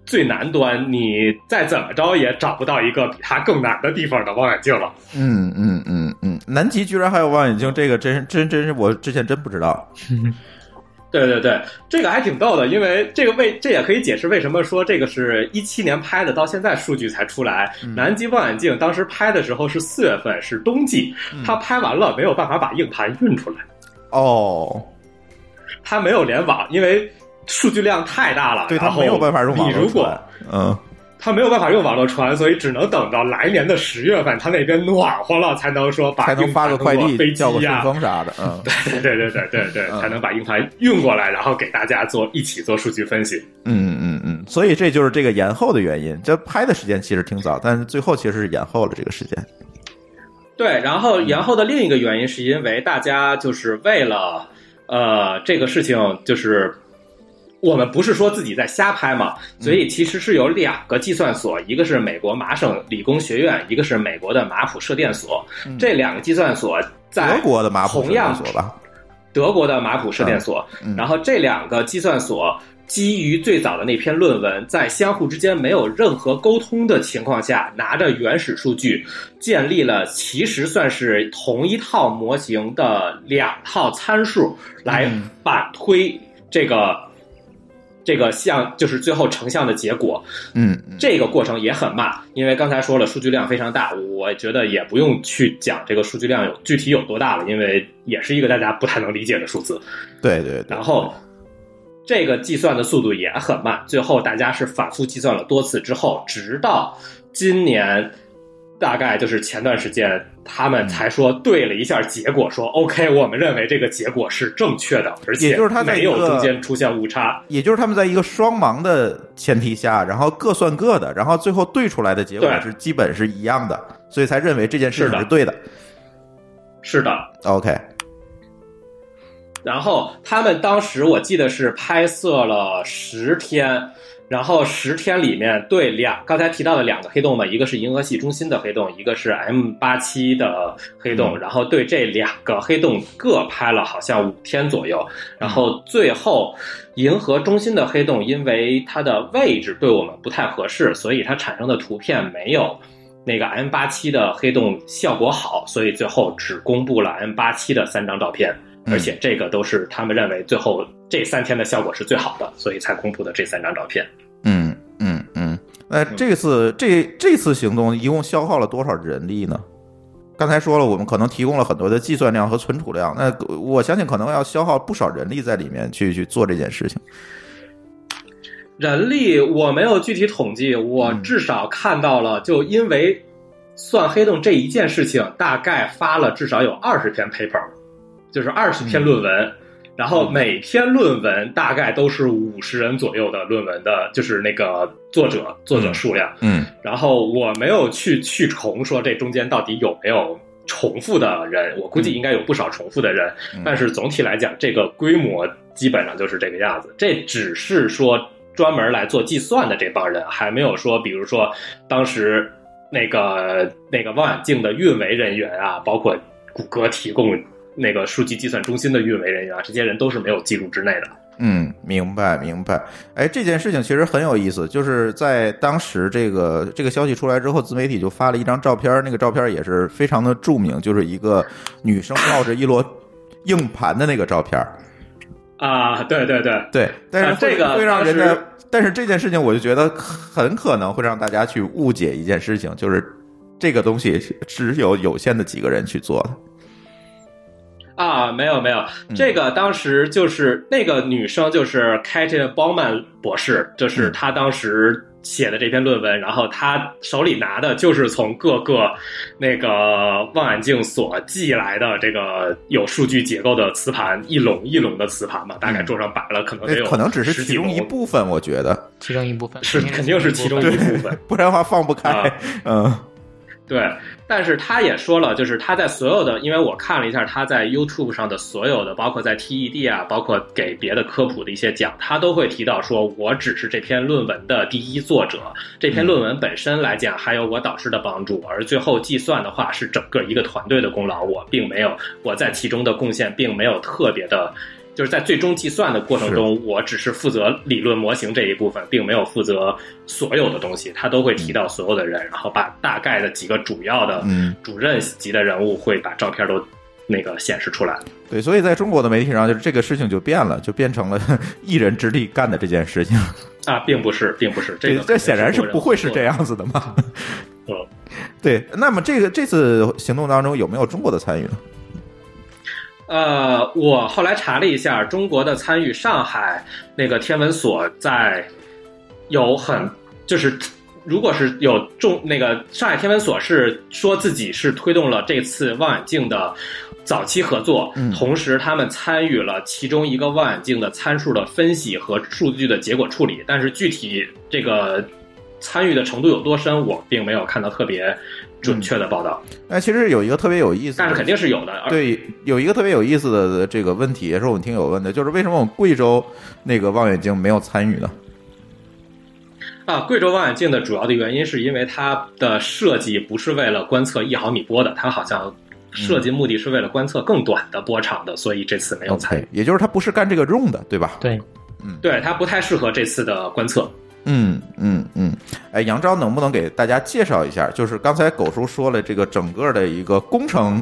最南端，你再怎么着也找不到一个比它更南的地方的望远镜了。嗯嗯嗯嗯，南极居然还有望远镜，这个真真真是我之前真不知道。对对对，这个还挺逗的，因为这个为这也可以解释为什么说这个是一七年拍的，到现在数据才出来。南极望远镜当时拍的时候是四月份，是冬季，它拍完了没有办法把硬盘运出来。哦，它没有联网，因为数据量太大了，对它没有办法用网你如果嗯，他没有办法用网络传，所以只能等到来年的十月份，他那边暖和了，才能说把才能发个快递、飞机叫个顺呀，丰啥的。嗯，对对对对对对，嗯才能把硬盘运过来，然后给大家做一起做数据分析。嗯嗯嗯，所以这就是这个延后的原因。这拍的时间其实挺早，但是最后其实是延后了这个时间。对，然后延后的另一个原因是因为大家就是为了呃这个事情，就是我们不是说自己在瞎拍嘛，所以其实是有两个计算所，一个是美国麻省理工学院，一个是美国的马普射电所。这两个计算所在德国的马普射同样电所吧？德国的马普射电所，嗯然后这两个计算所基于最早的那篇论文，在相互之间没有任何沟通的情况下，拿着原始数据建立了其实算是同一套模型的两套参数来嗯反推这个。这个像就是最后成像的结果，嗯嗯这个过程也很慢，因为刚才说了数据量非常大，我觉得也不用去讲这个数据量有具体有多大了，因为也是一个大家不太能理解的数字。对对对然。后这个计算的速度也很慢，最后大家是反复计算了多次之后，直到今年大概就是前段时间，他们才说对了一下结果，说 OK，我们认为这个结果是正确的，而且也就是他在没有中间出现误差。也就是他们在一个双盲的前提下，然后各算各的，然后最后对出来的结果是基本是一样的，所以才认为这件事是的情是对的。是的，OK，然后他们当时我记得是拍摄了十天，然后十天里面对两刚才提到的两个黑洞嘛，一个是银河系中心的黑洞，一个是 M 八七的黑洞，然后对这两个黑洞各拍了好像五天左右，然后最后银河中心的黑洞因为它的位置对我们不太合适，所以它产生的图片没有。那个 M 八七的黑洞效果好，所以最后只公布了 M 八七的三张照片，嗯而且这个都是他们认为最后这三天的效果是最好的，所以才公布的这三张照片。嗯嗯嗯。那这次这这次行动一共消耗了多少人力呢？刚才说了，我们可能提供了很多的计算量和存储量，那我相信可能要消耗不少人力在里面去去做这件事情。人力我没有具体统计，我嗯至少看到了，就因为算黑洞这一件事情，大概发了至少有二十篇 paper，就是二十篇论文。然后每篇论文大概都是五十人左右的论文的，就是那个作者作者数量。嗯然后我没有去去重说这中间到底有没有重复的人，我估计应该有不少重复的人，嗯但是总体来讲，这个规模基本上就是这个样子。这只是说专门来做计算的这帮人，还没有说，比如说当时那个那个望远镜的运维人员啊，包括谷歌提供那个数据计算中心的运维人员啊，这些人都是没有记录之内的。嗯，明白明白。哎，这件事情其实很有意思，就是在当时这个这个消息出来之后，自媒体就发了一张照片，那个照片也是非常的著名，就是一个女生抱着一摞硬盘的那个照片。啊，对对对，对，但是这个会让人家，但是这件事情我就觉得很可能会让大家去误解一件事情，就是这个东西只有有限的几个人去做的。啊，没有没有，这个当时就是那个女生，就是 Katie Bauman 博士，就是嗯。她当时写的这篇论文，然后她手里拿的就是从各个那个望远镜所寄来的这个有数据结构的磁盘，一笼一笼的磁盘嘛，大概桌上摆了可能得有那可能只是其中一部分，我觉得，其中一部分是肯定是其中一部分。不然的话放不开啊。嗯对，但是他也说了，就是他在所有的，因为我看了一下他在 YouTube 上的所有的，包括在 TED 啊，包括给别的科普的一些讲，他都会提到说，我只是这篇论文的第一作者，这篇论文本身来讲还有我导师的帮助，而最后计算的话是整个一个团队的功劳，我并没有我在其中的贡献并没有特别的。就是在最终计算的过程中，我只是负责理论模型这一部分，并没有负责所有的东西。他都会提到所有的人，然后把大概的几个主要的嗯，主任级的人物会把照片都那个显示出来。对，所以在中国的媒体上，就是这个事情就变了，就变成了 一人之力干的这件事情。啊，并不是，并不是这个，这显然是不会是这样。样子的嘛。嗯，对。那么这个这次行动当中有没有中国的参与呢？呃，我后来查了一下，中国的参与，上海那个天文所在有很就是如果是有重那个上海天文所是说自己是推动了这次望远镜的早期合作，嗯同时他们参与了其中一个望远镜的参数的分析和数据的结果处理，但是具体这个参与的程度有多深，我并没有看到特别准确的报道，那其实有一个特别有意思，但是肯定是有的。而对，有一个特别有意思的这个问题，也是我们听友问的，就是为什么我们贵州那个望远镜没有参与呢？啊，贵州望远镜的主要的原因是因为它的设计不是为了观测一毫米波的，它好像设计目的是为了观测更短的波长的，所以这次没有参与。也就是它不是干这个用的，对吧？对，嗯对，它不太适合这次的观测。嗯嗯嗯，哎，杨昭能不能给大家介绍一下？就是刚才狗叔说了这个整个的一个工程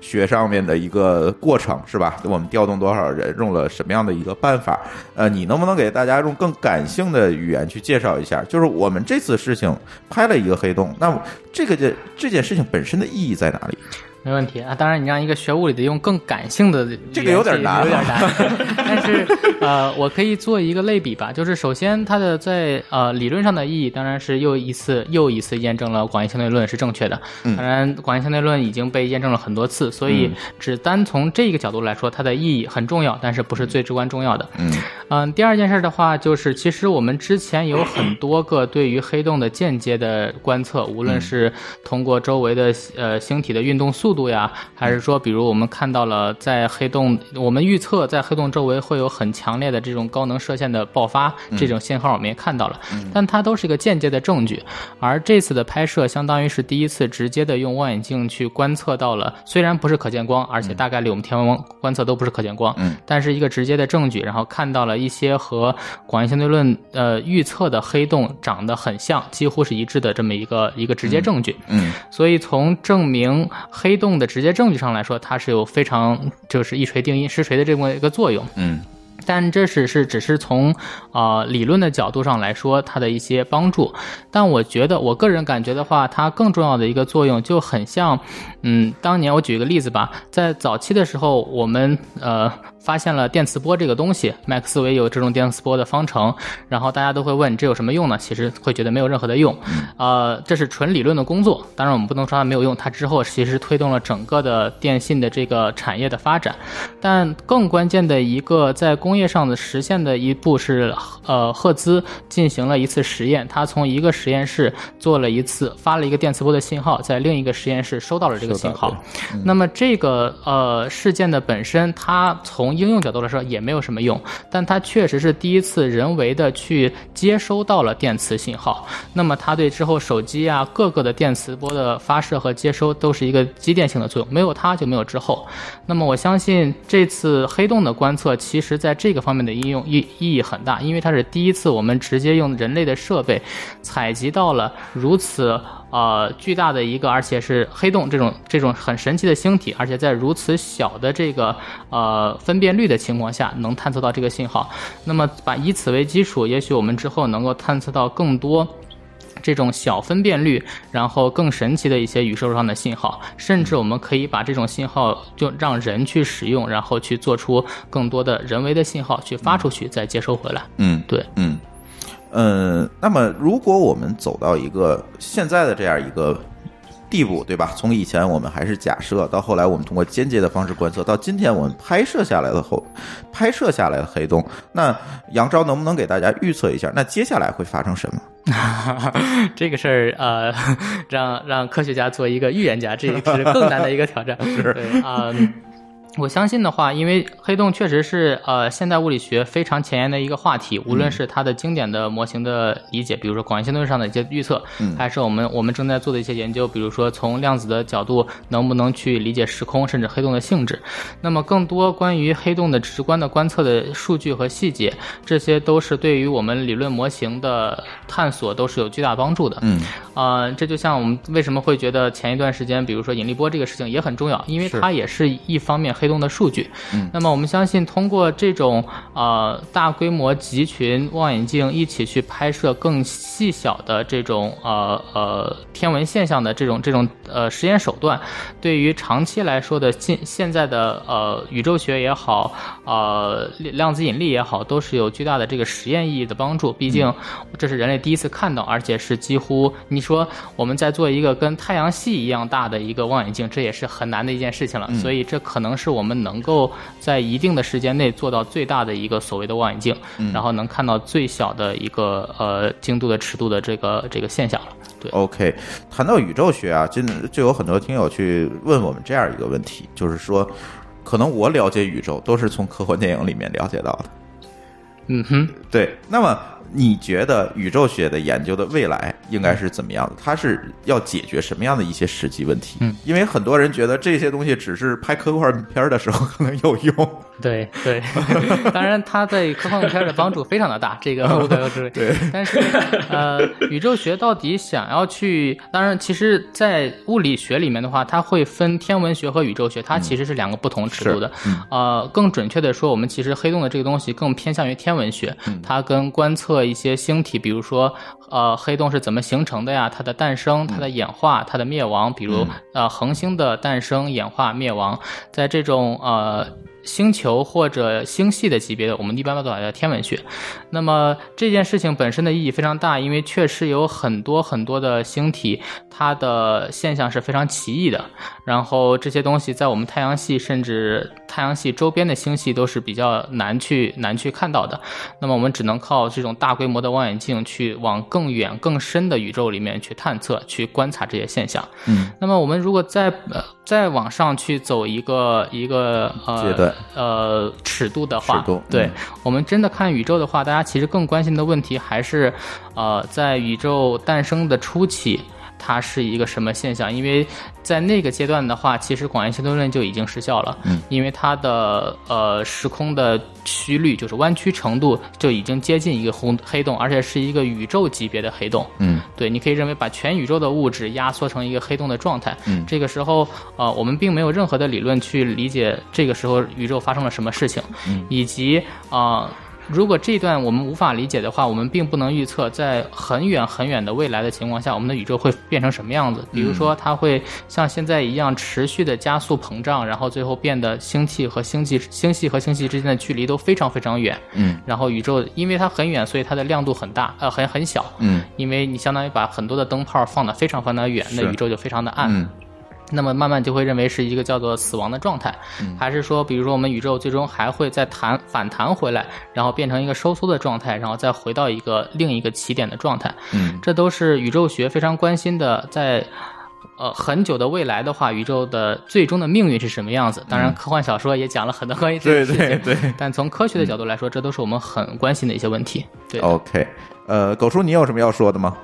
学上面的一个过程，是吧？我们调动多少人，用了什么样的一个办法？呃，你能不能给大家用更感性的语言去介绍一下？就是我们这次事情拍了一个黑洞，那么这个这这件事情本身的意义在哪里？没问题啊。当然，你让一个学物理的用更感性的这个有点难啊有点难。但是呃，我可以做一个类比吧，就是首先它的在呃理论上的意义，当然是又一次又一次验证了广义相对论是正确的。嗯当然，广义相对论已经被验证了很多次，所以嗯只单从这个角度来说，它的意义很重要，但是不是最至关重要的。嗯嗯，第二件事的话，就是其实我们之前有很多个对于黑洞的间接的观测，无论是通过周围的呃星体的运动速度呀，还是说，比如我们看到了在黑洞，我们预测在黑洞周围会有很强烈的这种高能射线的爆发，这种信号我们也看到了，但它都是一个间接的证据。而这次的拍摄，相当于是第一次直接的用望远镜去观测到了，虽然不是可见光，而且大概率我们天文光观测都不是可见光，嗯，但是一个直接的证据，然后看到了一些和广义相对论呃预测的黑洞长得很像，几乎是一致的这么一个一个直接证据。嗯。所以从证明黑洞的直接证据上来说，它是有非常就是一锤定音实锤的这么一个作用。嗯但这只是只是从呃理论的角度上来说它的一些帮助，但我觉得我个人感觉的话，它更重要的一个作用就很像，嗯，当年我举一个例子吧，在早期的时候，我们呃发现了电磁波这个东西，麦克斯韦有这种电磁波的方程，然后大家都会问这有什么用呢？其实会觉得没有任何的用，呃，这是纯理论的工作，当然我们不能说它没有用，它之后其实推动了整个的电信的这个产业的发展，但更关键的一个在工业上的实现的一步是，呃，赫兹进行了一次实验，他从一个实验室做了一次发了一个电磁波的信号，在另一个实验室收到了这个信号。那么这个呃事件的本身，它从应用角度来说也没有什么用，但它确实是第一次人为的去接收到了电磁信号。那么它对之后手机啊各个的电磁波的发射和接收都是一个积电性的作用，没有它就没有之后。那么我相信这次黑洞的观测，其实在这个方面的应用意意义很大，因为它是第一次我们直接用人类的设备采集到了如此呃巨大的一个，而且是黑洞这种这种很神奇的星体，而且在如此小的这个呃分辨率的情况下，能探测到这个信号。那么把以此为基础，也许我们之后能够探测到更多。这种小分辨率，然后更神奇的一些宇宙上的信号，甚至我们可以把这种信号就让人去使用，然后去做出更多的人为的信号去发出去，再接收回来。嗯对，嗯嗯，那么如果我们走到一个现在的这样一个地步，对吧？从以前我们还是假设，到后来我们通过间接的方式观测，到今天我们拍摄下来的后拍摄下来的黑洞，那杨昭能不能给大家预测一下，那接下来会发生什么？这个事儿，呃，让让科学家做一个预言家，这是更难的一个挑战。对啊。嗯我相信的话，因为黑洞确实是呃现代物理学非常前沿的一个话题，无论是它的经典的模型的理解，比如说广义相对论上的一些预测，嗯还是我们我们正在做的一些研究，比如说从量子的角度能不能去理解时空，甚至黑洞的性质。那么更多关于黑洞的直观的观测的数据和细节，这些都是对于我们理论模型的探索都是有巨大帮助的。嗯呃，这就像我们为什么会觉得前一段时间，比如说引力波这个事情也很重要，因为它也是一方面黑洞的数据。嗯，那么我们相信，通过这种呃大规模集群望远镜一起去拍摄更细小的这种呃呃天文现象的这种这种呃实验手段，对于长期来说的现现在的呃宇宙学也好，呃量子引力也好，都是有巨大的这个实验意义的帮助。毕竟这是人类第一次看到，而且是几乎你说我们在做一个跟太阳系一样大的一个望远镜，这也是很难的一件事情了。所以这可能是我们能够在一定的时间内做到最大的一个所谓的望远镜，然后能看到最小的一个呃精度的尺度的这个这个现象了。对，OK，谈到宇宙学啊，真的就有很多听友去问我们这样一个问题，就是说，可能我了解宇宙都是从科幻电影里面了解到的。嗯哼，对，那么你觉得宇宙学的研究的未来应该是怎么样的？它是要解决什么样的一些实际问题？嗯，因为很多人觉得这些东西只是拍科幻片的时候可能有用。对 对，当然它对科幻片的帮助非常的大，这个。对，但是呃，宇宙学到底想要去，当然，其实，在物理学里面的话，它会分天文学和宇宙学，它其实是两个不同尺度的。呃，更准确的说，我们其实黑洞的这个东西更偏向于天文学，它跟观测一些星体，比如说呃黑洞是怎么形成的呀，它的诞生、它的演化、它的灭亡，比如呃恒星的诞生、演化、灭亡，在这种呃。星球或者星系的级别的，我们一般把它叫天文学。那么这件事情本身的意义非常大，因为确实有很多很多的星体，它的现象是非常奇异的。然后这些东西在我们太阳系甚至太阳系周边的星系都是比较难去难去看到的。那么我们只能靠这种大规模的望远镜去往更远更深的宇宙里面去探测、去观察这些现象。嗯，那么我们如果再呃再往上去走一个一个呃阶段呃尺度的话，尺度对、嗯我们真的看宇宙的话，大家其实更关心的问题还是呃在宇宙诞生的初期。它是一个什么现象？因为在那个阶段的话，其实广义相对论就已经失效了。嗯，因为它的呃时空的曲率，就是弯曲程度，就已经接近一个红黑洞，而且是一个宇宙级别的黑洞。嗯对，你可以认为把全宇宙的物质压缩成一个黑洞的状态。嗯这个时候，呃，我们并没有任何的理论去理解这个时候宇宙发生了什么事情，嗯以及啊。呃如果这段我们无法理解的话，我们并不能预测在很远很远的未来的情况下，我们的宇宙会变成什么样子。比如说，它会像现在一样持续的加速膨胀，然后最后变得星系和星系、星系和星系之间的距离都非常非常远。嗯然后宇宙因为它很远，所以它的亮度很大，呃，很很小。嗯因为你相当于把很多的灯泡放得非常非常远，那宇宙就非常的暗。嗯那么慢慢就会认为是一个叫做死亡的状态，还是说，比如说我们宇宙最终还会再弹反弹回来，然后变成一个收缩的状态，然后再回到一个另一个起点的状态，嗯这都是宇宙学非常关心的，在。呃，很久的未来的话，宇宙的最终的命运是什么样子？当然，科幻小说也讲了很多关于这对个事情。对对但从科学的角度来说，这都是我们很关心的一些问题。对，，OK，呃，狗叔，你有什么要说的吗？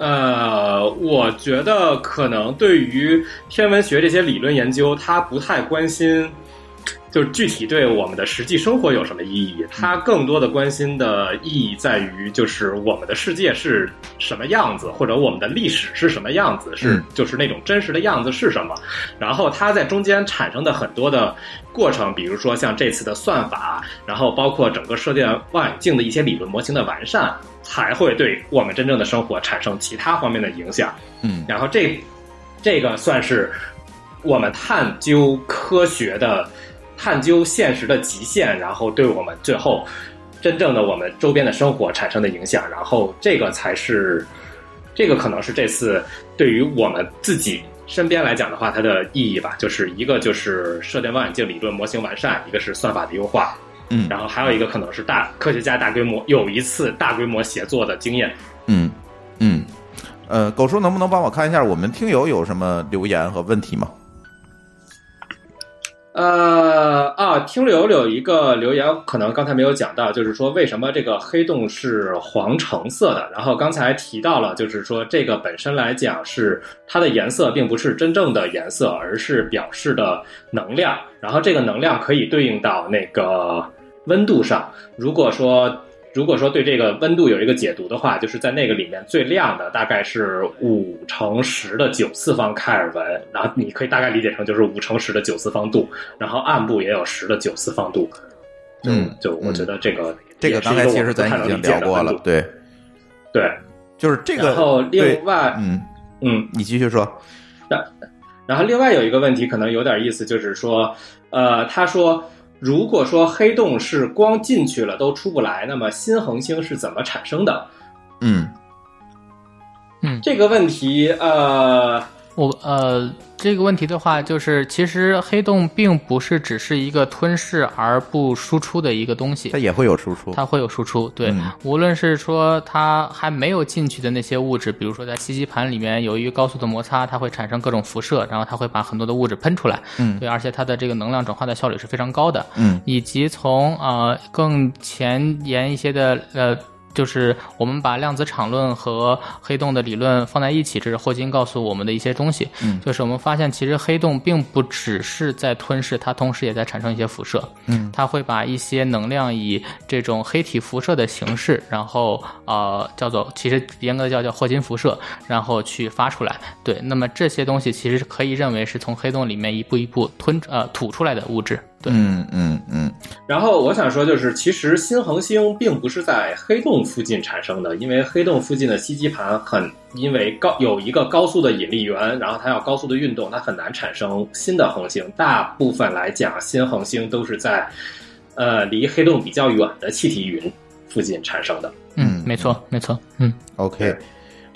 呃，我觉得可能对于天文学这些理论研究，他不太关心，就是具体对我们的实际生活有什么意义。他更多的关心的意义在于，就是我们的世界是什么样子，或者我们的历史是什么样子，是嗯就是那种真实的样子是什么。然后它在中间产生的很多的过程，比如说像这次的算法，然后包括整个射电望远镜的一些理论模型的完善，才会对我们真正的生活产生其他方面的影响。嗯然后这这个算是我们探究科学的、探究现实的极限，然后对我们最后真正的我们周边的生活产生的影响，然后这个才是这个可能是这次对于我们自己。身边来讲的话，它的意义吧，就是一个就是射电望远镜理论模型完善，一个是算法的优化，嗯然后还有一个可能是大科学家大规模有一次大规模协作的经验。嗯嗯，呃，狗叔能不能帮我看一下我们听友有什么留言和问题吗？呃啊，听友有一个留言，可能刚才没有讲到，就是说为什么这个黑洞是黄橙色的？然后刚才提到了，就是说这个本身来讲是它的颜色并不是真正的颜色，而是表示的能量。然后这个能量可以对应到那个温度上。如果说如果说对这个温度有一个解读的话，就是在那个里面最亮的大概是五乘十的九次方开尔文，然后你可以大概理解成就是五乘十的九次方度，然后暗部也有十的九次方度。嗯，就我觉得这个这个刚才其实咱已经聊过了，对对，就是这个。然后另外，嗯嗯，你继续说。然然后另外有一个问题可能有点意思，就是说，呃，他说。如果说黑洞是光进去了都出不来，那么新恒星是怎么产生的？嗯，嗯，这个问题，呃，我呃，这个问题的话，就是其实黑洞并不是只是一个吞噬而不输出的一个东西，它也会有输出，它会有输出。对，无论是说它还没有进去的那些物质，比如说在吸积盘里面，由于高速的摩擦，它会产生各种辐射，然后它会把很多的物质喷出来。嗯，对，而且它的这个能量转化的效率是非常高的。嗯，以及从呃更前沿一些的呃。就是我们把量子场论和黑洞的理论放在一起，这是霍金告诉我们的一些东西。嗯，就是我们发现，其实黑洞并不只是在吞噬，它同时也在产生一些辐射。嗯，它会把一些能量以这种黑体辐射的形式，然后呃叫做其实严格的叫叫霍金辐射，然后去发出来。对，那么这些东西其实可以认为是从黑洞里面一步一步吞呃吐出来的物质。嗯嗯嗯，然后我想说，就是其实新恒星并不是在黑洞附近产生的，因为黑洞附近的吸积盘很，因为高有一个高速的引力源，然后它要高速的运动，它很难产生新的恒星。大部分来讲，新恒星都是在，呃，离黑洞比较远的气体云附近产生的。嗯，没错，没错。嗯，OK。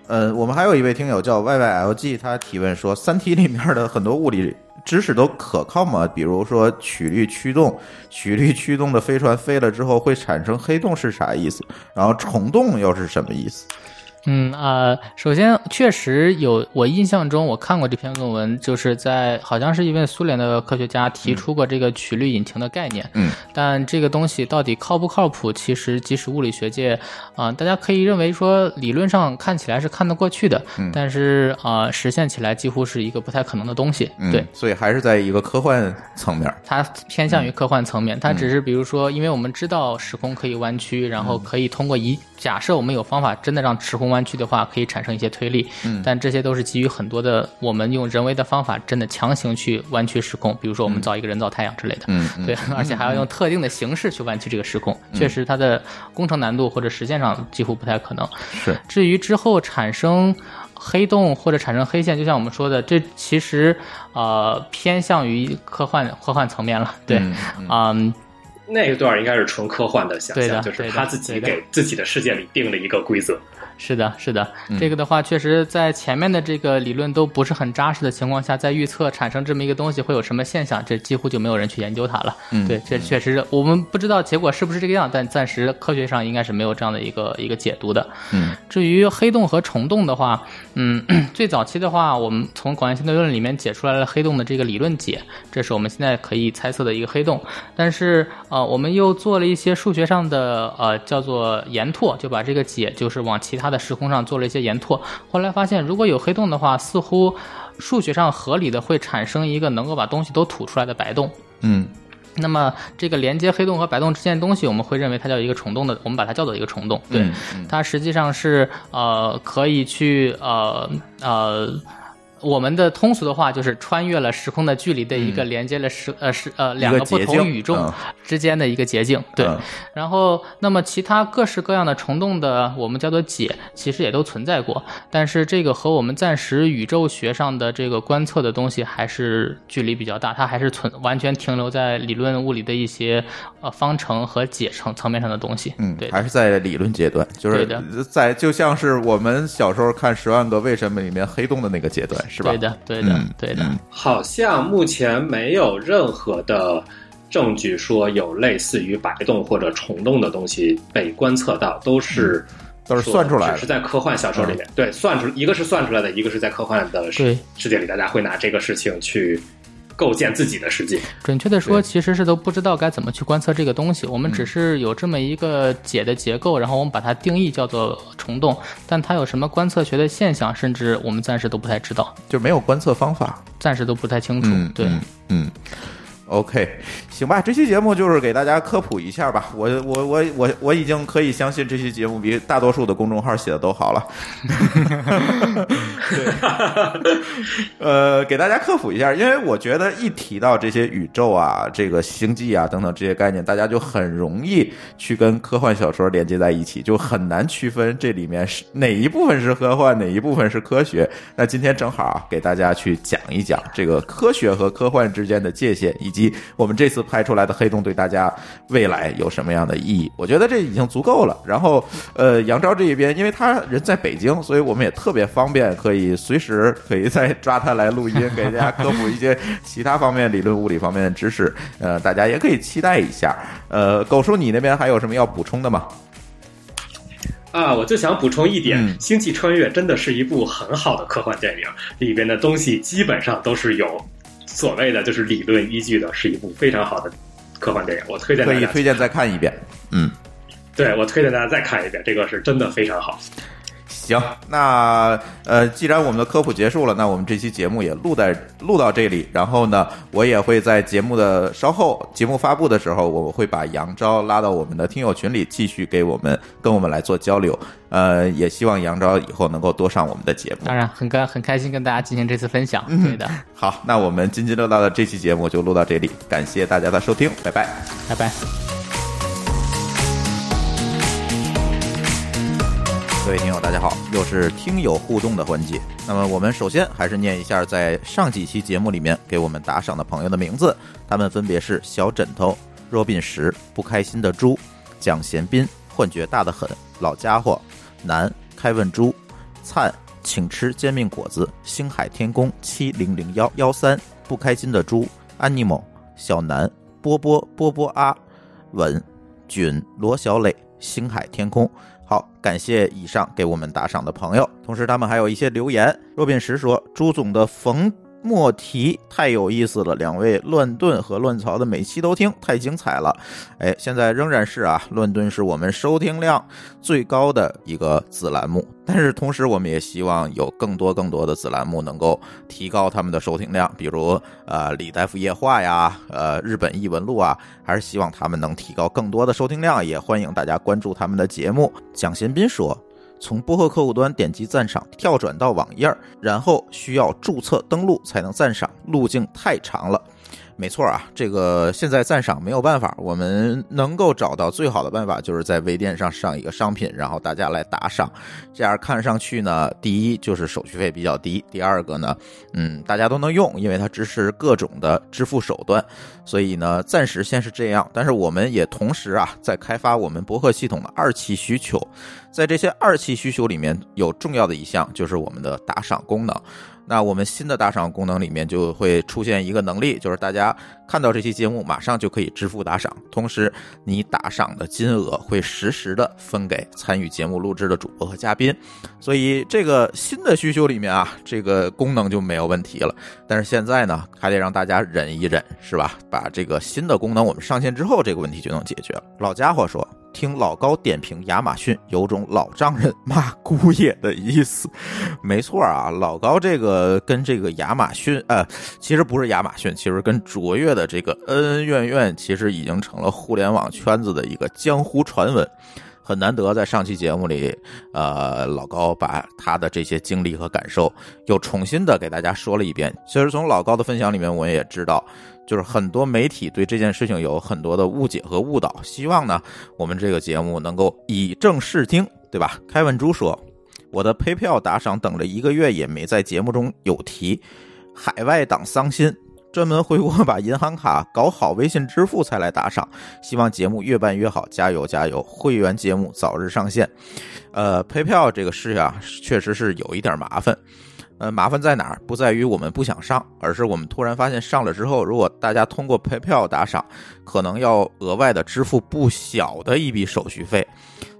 呃，我们还有一位听友叫 YYLG，他提问说，《三体》里面的很多物理。知识都可靠吗？比如说曲率驱动，曲率驱动的飞船飞了之后会产生黑洞是啥意思？然后虫洞又是什么意思？嗯啊，首先确实有，我印象中我看过这篇论文，就是在好像是一位苏联的科学家提出过这个曲率引擎的概念。嗯，但这个东西到底靠不靠谱？其实即使物理学界啊，大家可以认为说理论上看起来是看得过去的，但是啊，实现起来几乎是一个不太可能的东西。对，所以还是在一个科幻层面。它偏向于科幻层面，它只是比如说，因为我们知道时空可以弯曲，然后可以通过一假设我们有方法真的让时空。弯曲的话可以产生一些推力，嗯，但这些都是基于很多的我们用人为的方法真的强行去弯曲时空，比如说我们造一个人造太阳之类的，嗯，对，而且还要用特定的形式去弯曲这个时空，确实它的工程难度或者实现上几乎不太可能。是，至于之后产生黑洞或者产生黑线，就像我们说的，这其实呃偏向于科幻科幻层面了，对，嗯。那一段应该是纯科幻的想象，就是他自己给自己的世界里定了一个规则。是的，是的，这个的话，确实在前面的这个理论都不是很扎实的情况下，在预测产生这么一个东西会有什么现象，这几乎就没有人去研究它了。嗯，对，这确实我们不知道结果是不是这个样，但暂时科学上应该是没有这样的一个一个解读的。嗯，至于黑洞和虫洞的话，嗯，最早期的话，我们从广义相对论里面解出来了黑洞的这个理论解，这是我们现在可以猜测的一个黑洞。但是呃，我们又做了一些数学上的呃叫做延拓，就把这个解就是往其他。它的时空上做了一些延拓，后来发现，如果有黑洞的话，似乎数学上合理的会产生一个能够把东西都吐出来的白洞。嗯，那么这个连接黑洞和白洞之间的东西，我们会认为它叫一个虫洞的，我们把它叫做一个虫洞。对，它实际上是呃可以去呃呃。我们的通俗的话就是穿越了时空的距离的一个连接了时呃时呃两个不同宇宙之间的一个捷径，对。然后，那么其他各式各样的虫洞的，我们叫做解，其实也都存在过。但是这个和我们暂时宇宙学上的这个观测的东西还是距离比较大，它还是存完全停留在理论物理的一些呃方程和解层层面上的东西。嗯，对，还是在理论阶段，就是在就像是我们小时候看《十万个为什么》里面黑洞的那个阶段。对的，对的，对的。好像目前没有任何的证据说有类似于白洞或者虫洞的东西被观测到，都是都是算出来的，是在科幻小说里面。对，算出一个是算出来的，一个是在科幻的世世界里，大家会拿这个事情去。构建自己的世界。准确的说，其实是都不知道该怎么去观测这个东西。我们只是有这么一个解的结构，然后我们把它定义叫做虫洞，但它有什么观测学的现象，甚至我们暂时都不太知道，就没有观测方法，暂时都不太清楚。对，嗯。OK，行吧，这期节目就是给大家科普一下吧。我我我我我已经可以相信这期节目比大多数的公众号写的都好了。对，呃，给大家科普一下，因为我觉得一提到这些宇宙啊、这个星际啊等等这些概念，大家就很容易去跟科幻小说连接在一起，就很难区分这里面是哪一部分是科幻，哪一部分是科学。那今天正好，给大家去讲一讲这个科学和科幻之间的界限，以及我们这次。拍出来的黑洞对大家未来有什么样的意义？我觉得这已经足够了。然后，呃，杨昭这一边，因为他人在北京，所以我们也特别方便，可以随时可以再抓他来录音，给大家科普一些其他方面理论物理方面的知识。呃，大家也可以期待一下。呃，狗叔，你那边还有什么要补充的吗？啊，我就想补充一点，《星际穿越》真的是一部很好的科幻电影，里边的东西基本上都是有。所谓的就是理论依据的，是一部非常好的科幻电影，我推荐可以推荐再看一遍。嗯，对我推荐大家再看一遍，这个是真的非常好。行，那呃，既然我们的科普结束了，那我们这期节目也录在录到这里。然后呢，我也会在节目的稍后节目发布的时候，我会把杨昭拉到我们的听友群里，继续给我们跟我们来做交流。呃，也希望杨昭以后能够多上我们的节目。当然，很开很开心跟大家进行这次分享。对的。好，那我们津津乐道的这期节目就录到这里，感谢大家的收听，拜拜，拜拜。各位听友，大家好，又是听友互动的环节。那么，我们首先还是念一下在上几期节目里面给我们打赏的朋友的名字，他们分别是小枕头、若斌石、不开心的猪、蒋贤斌、幻觉大的很、老家伙、南、开问猪、灿、请吃煎饼果子、星海天宫七零零幺幺三、不开心的猪、安妮某、小南、波波波波啊、稳、菌、罗小磊、星海天空。好，感谢以上给我们打赏的朋友，同时他们还有一些留言。若变石说：“朱总的冯。”莫提太有意思了，两位乱炖和乱曹的每期都听，太精彩了。哎，现在仍然是啊，乱炖是我们收听量最高的一个子栏目，但是同时我们也希望有更多更多的子栏目能够提高他们的收听量，比如呃李大夫夜话呀，呃日本异闻录啊，还是希望他们能提高更多的收听量，也欢迎大家关注他们的节目。蒋贤斌说。从播客客户端点击赞赏，跳转到网页，然后需要注册登录才能赞赏，路径太长了。没错啊，这个现在赞赏没有办法，我们能够找到最好的办法，就是在微店上上一个商品，然后大家来打赏，这样看上去呢，第一就是手续费比较低，第二个呢，嗯，大家都能用，因为它支持各种的支付手段，所以呢，暂时先是这样。但是我们也同时啊，在开发我们博客系统的二期需求，在这些二期需求里面有重要的一项就是我们的打赏功能。那我们新的打赏功能里面就会出现一个能力，就是大家看到这期节目，马上就可以支付打赏，同时你打赏的金额会实时的分给参与节目录制的主播和嘉宾。所以这个新的需求里面啊，这个功能就没有问题了。但是现在呢，还得让大家忍一忍，是吧？把这个新的功能我们上线之后，这个问题就能解决了。老家伙说。听老高点评亚马逊，有种老丈人骂姑爷的意思。没错啊，老高这个跟这个亚马逊，呃，其实不是亚马逊，其实跟卓越的这个恩恩怨怨，其实已经成了互联网圈子的一个江湖传闻。很难得在上期节目里，呃，老高把他的这些经历和感受又重新的给大家说了一遍。其实从老高的分享里面，我也知道。就是很多媒体对这件事情有很多的误解和误导，希望呢，我们这个节目能够以正视听，对吧？开文珠说，我的陪票打赏等了一个月也没在节目中有提，海外党伤心，专门回国把银行卡搞好，微信支付才来打赏，希望节目越办越好，加油加油！会员节目早日上线。呃，配票这个事啊，确实是有一点麻烦。呃，麻烦在哪儿？不在于我们不想上，而是我们突然发现上了之后，如果大家通过配票打赏，可能要额外的支付不小的一笔手续费。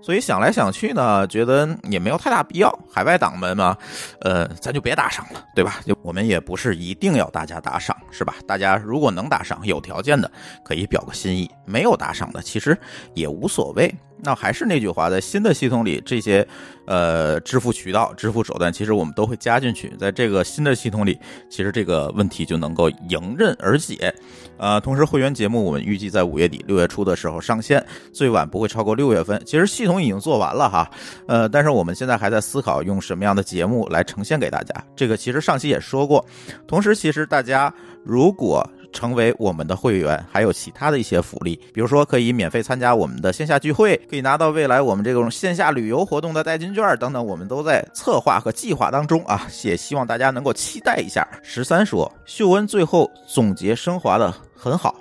所以想来想去呢，觉得也没有太大必要。海外党们嘛，呃，咱就别打赏了，对吧？就我们也不是一定要大家打赏，是吧？大家如果能打赏，有条件的可以表个心意；没有打赏的，其实也无所谓。那还是那句话，在新的系统里，这些呃支付渠道、支付手段，其实我们都会加进去。在这个新的系统里，其实这个问题就能够迎刃而解。呃，同时会员节目我们预计在五月底、六月初的时候上线，最晚不会超过六月份。其实系统已经做完了哈，呃，但是我们现在还在思考用什么样的节目来呈现给大家。这个其实上期也说过。同时，其实大家如果成为我们的会员，还有其他的一些福利，比如说可以免费参加我们的线下聚会，可以拿到未来我们这种线下旅游活动的代金券等等，我们都在策划和计划当中啊，也希望大家能够期待一下。十三说，秀恩最后总结升华的很好，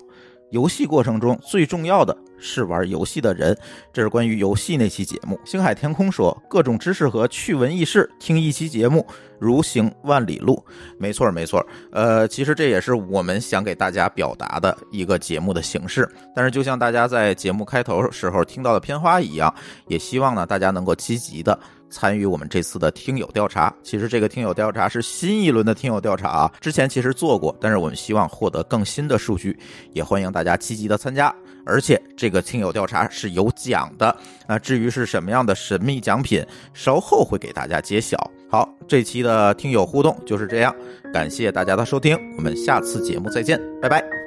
游戏过程中最重要的。是玩游戏的人，这是关于游戏那期节目。星海天空说，各种知识和趣闻轶事，听一期节目如行万里路。没错，没错。呃，其实这也是我们想给大家表达的一个节目的形式。但是，就像大家在节目开头时候听到的片花一样，也希望呢大家能够积极的。参与我们这次的听友调查，其实这个听友调查是新一轮的听友调查啊，之前其实做过，但是我们希望获得更新的数据，也欢迎大家积极的参加。而且这个听友调查是有奖的那，至于是什么样的神秘奖品，稍后会给大家揭晓。好，这期的听友互动就是这样，感谢大家的收听，我们下次节目再见，拜拜。